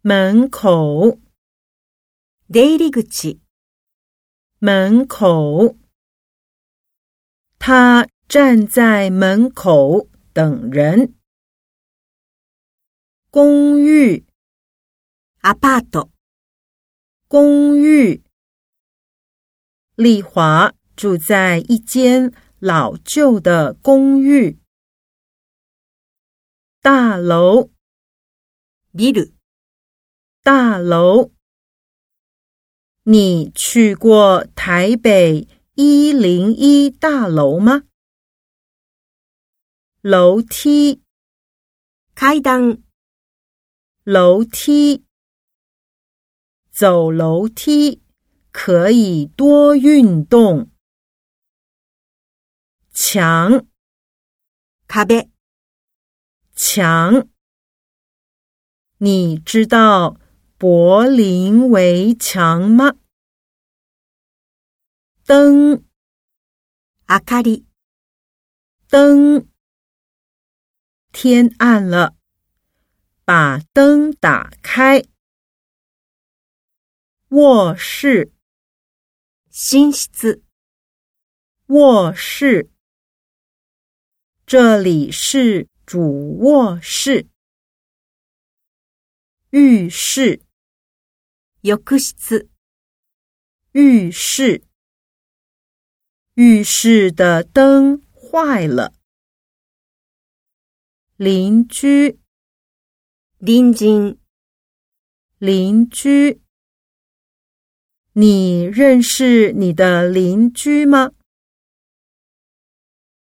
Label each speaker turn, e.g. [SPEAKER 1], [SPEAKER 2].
[SPEAKER 1] 门口，
[SPEAKER 2] 出入口、
[SPEAKER 1] 门口。他站在门口等人。公寓，
[SPEAKER 2] アパート、
[SPEAKER 1] 公寓。丽华住在一间老旧的公寓。大楼，
[SPEAKER 2] ビル、
[SPEAKER 1] 大楼。你去过台北一零一大楼吗？楼梯，
[SPEAKER 2] 階段、
[SPEAKER 1] 楼梯。走楼梯可以多运动。墙，
[SPEAKER 2] 壁、
[SPEAKER 1] 墙。你知道柏林围墙吗？灯，
[SPEAKER 2] 明かり、
[SPEAKER 1] 灯。天暗了，把灯打开。卧室，
[SPEAKER 2] 寝室、
[SPEAKER 1] 卧室。这里是主卧室。浴室，
[SPEAKER 2] 浴室、
[SPEAKER 1] 浴室。浴室的灯坏了。邻居，
[SPEAKER 2] 邻居、
[SPEAKER 1] 邻居。你认识你的邻居吗？